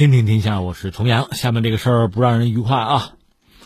听听天下，我是重阳。下面这个事儿不让人愉快啊。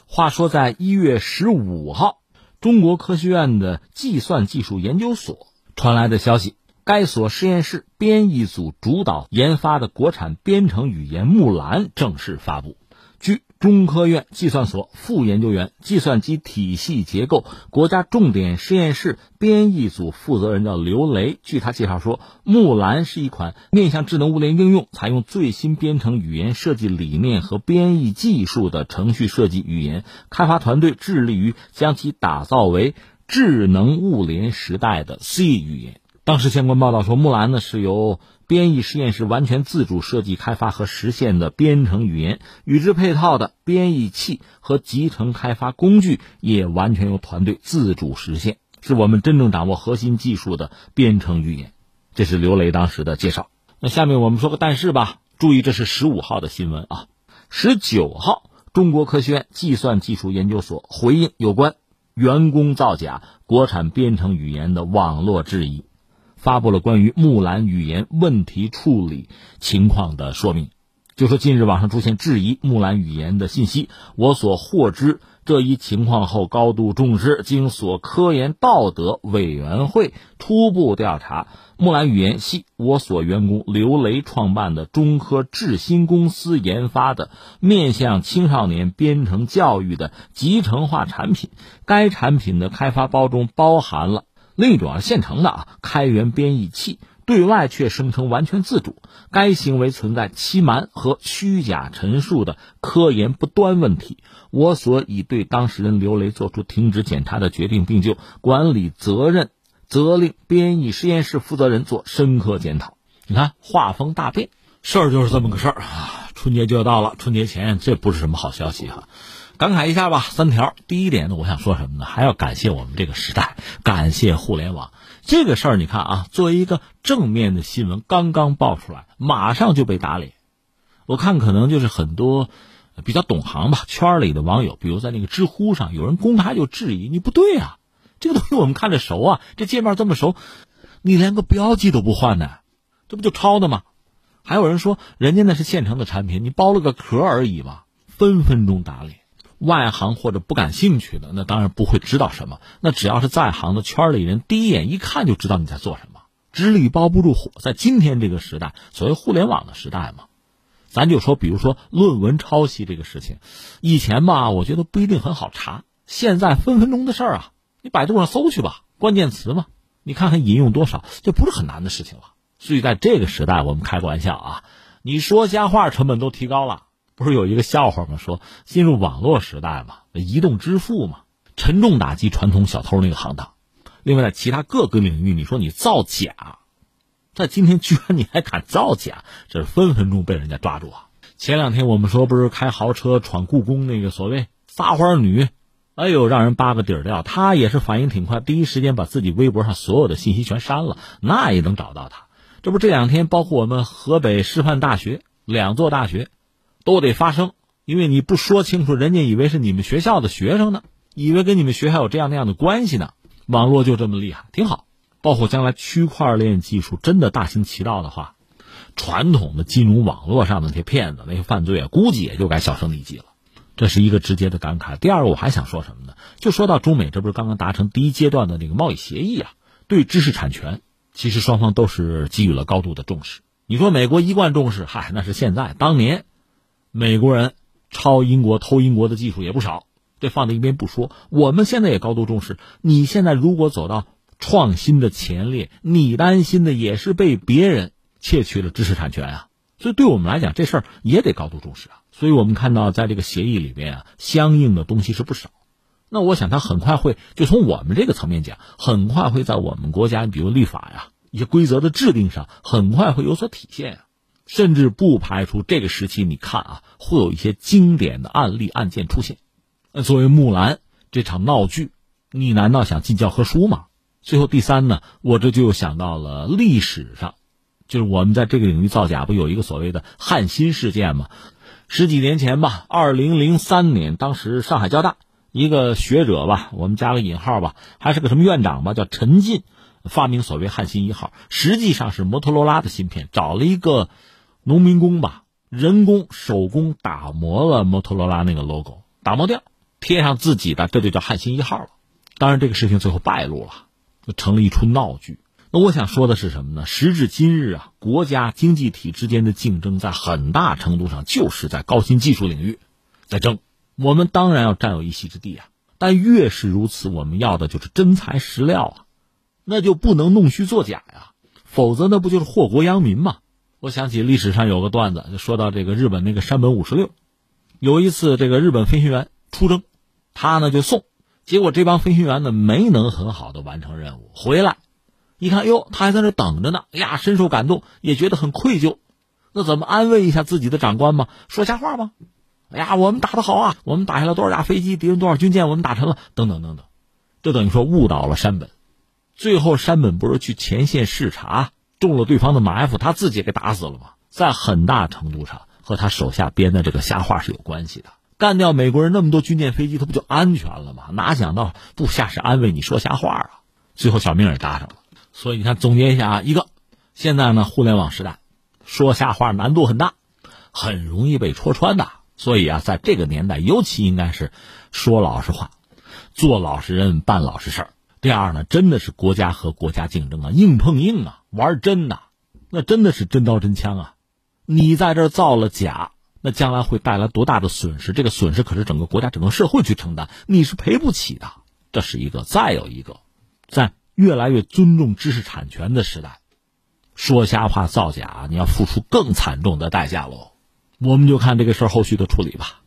话说，在一月十五号，中国科学院的计算技术研究所传来的消息，该所实验室编译组主导研发的国产编程语言木兰正式发布。据中科院计算所副研究员、计算机体系结构国家重点实验室编译组负责人叫刘雷。据他介绍说，木兰是一款面向智能物联应用、采用最新编程语言设计理念和编译技术的程序设计语言。开发团队致力于将其打造为智能物联时代的 C 语言。当时相关报道说，木兰呢是由。编译实验室完全自主设计、开发和实现的编程语言，与之配套的编译器和集成开发工具也完全由团队自主实现，是我们真正掌握核心技术的编程语言。这是刘雷当时的介绍。那下面我们说个但是吧，注意这是十五号的新闻啊。十九号，中国科学院计算技术研究所回应有关员工造假国产编程语言的网络质疑。发布了关于木兰语言问题处理情况的说明，就说近日网上出现质疑木兰语言的信息，我所获知这一情况后高度重视，经所科研道德委员会初步调查，木兰语言系我所员工刘雷创办的中科智新公司研发的面向青少年编程教育的集成化产品，该产品的开发包中包含了。另一种啊，现成的啊，开源编译器，对外却声称完全自主，该行为存在欺瞒和虚假陈述的科研不端问题。我所已对当事人刘雷作出停止检查的决定，并就管理责任责令编译实验室负责人做深刻检讨。你看，画风大变，事儿就是这么个事儿啊！春节就要到了，春节前这不是什么好消息哈。感慨一下吧，三条。第一点呢，我想说什么呢？还要感谢我们这个时代，感谢互联网。这个事儿，你看啊，作为一个正面的新闻，刚刚爆出来，马上就被打脸。我看可能就是很多比较懂行吧，圈里的网友，比如在那个知乎上，有人公开就质疑：你不对啊，这个东西我们看着熟啊，这界面这么熟，你连个标记都不换呢，这不就抄的吗？还有人说，人家那是现成的产品，你包了个壳而已嘛，分分钟打脸。外行或者不感兴趣的，那当然不会知道什么。那只要是在行的圈里人，第一眼一看就知道你在做什么。纸里包不住火，在今天这个时代，所谓互联网的时代嘛，咱就说，比如说论文抄袭这个事情，以前吧，我觉得不一定很好查，现在分分钟的事儿啊，你百度上搜去吧，关键词嘛，你看看引用多少，就不是很难的事情了。所以在这个时代，我们开个玩笑啊，你说瞎话成本都提高了。不是有一个笑话吗？说进入网络时代嘛，移动支付嘛，沉重打击传统小偷那个行当。另外，在其他各个领域，你说你造假，在今天居然你还敢造假，这是分分钟被人家抓住啊！前两天我们说不是开豪车闯故宫那个所谓撒花女，哎呦，让人扒个底儿掉。她也是反应挺快，第一时间把自己微博上所有的信息全删了，那也能找到她。这不这两天，包括我们河北师范大学两座大学。都得发声，因为你不说清楚，人家以为是你们学校的学生呢，以为跟你们学校有这样那样的关系呢。网络就这么厉害，挺好。包括将来区块链技术真的大行其道的话，传统的金融网络上的那些骗子、那些犯罪啊，估计也就该销声匿迹了。这是一个直接的感慨。第二个，我还想说什么呢？就说到中美，这不是刚刚达成第一阶段的那个贸易协议啊？对知识产权，其实双方都是给予了高度的重视。你说美国一贯重视，嗨，那是现在，当年。美国人抄英国、偷英国的技术也不少，这放在一边不说。我们现在也高度重视。你现在如果走到创新的前列，你担心的也是被别人窃取了知识产权啊。所以对我们来讲，这事儿也得高度重视啊。所以我们看到，在这个协议里边啊，相应的东西是不少。那我想，他很快会就从我们这个层面讲，很快会在我们国家，比如立法呀、一些规则的制定上，很快会有所体现啊。甚至不排除这个时期，你看啊，会有一些经典的案例案件出现。那作为木兰这场闹剧，你难道想进教科书吗？最后第三呢，我这就想到了历史上，就是我们在这个领域造假，不有一个所谓的汉芯事件吗？十几年前吧，二零零三年，当时上海交大一个学者吧，我们加个引号吧，还是个什么院长吧，叫陈进，发明所谓汉芯一号，实际上是摩托罗拉的芯片，找了一个。农民工吧，人工手工打磨了摩托罗拉那个 logo，打磨掉，贴上自己的，这就叫汉芯一号了。当然，这个事情最后败露了，就成了一出闹剧。那我想说的是什么呢？时至今日啊，国家经济体之间的竞争，在很大程度上就是在高新技术领域在争。我们当然要占有一席之地啊，但越是如此，我们要的就是真材实料啊，那就不能弄虚作假呀，否则那不就是祸国殃民吗？我想起历史上有个段子，就说到这个日本那个山本五十六，有一次这个日本飞行员出征，他呢就送，结果这帮飞行员呢没能很好的完成任务，回来。一看，哟，他还在那等着呢。哎呀，深受感动，也觉得很愧疚。那怎么安慰一下自己的长官嘛？说瞎话吗？哎呀，我们打的好啊，我们打下了多少架飞机，敌人多少军舰，我们打沉了，等等等等。这等于说误导了山本。最后，山本不是去前线视察，中了对方的埋伏，他自己给打死了吗？在很大程度上和他手下编的这个瞎话是有关系的。干掉美国人那么多军舰飞机，他不就安全了吗？哪想到部下是安慰你说瞎话啊？最后小命也搭上了。所以你看，总结一下啊，一个，现在呢，互联网时代，说瞎话难度很大，很容易被戳穿的。所以啊，在这个年代，尤其应该是说老实话，做老实人，办老实事儿。第二呢，真的是国家和国家竞争啊，硬碰硬啊，玩真的，那真的是真刀真枪啊。你在这造了假，那将来会带来多大的损失？这个损失可是整个国家、整个社会去承担，你是赔不起的。这是一个，再有一个，在。越来越尊重知识产权的时代，说瞎话造假，你要付出更惨重的代价喽。我们就看这个事儿后续的处理吧。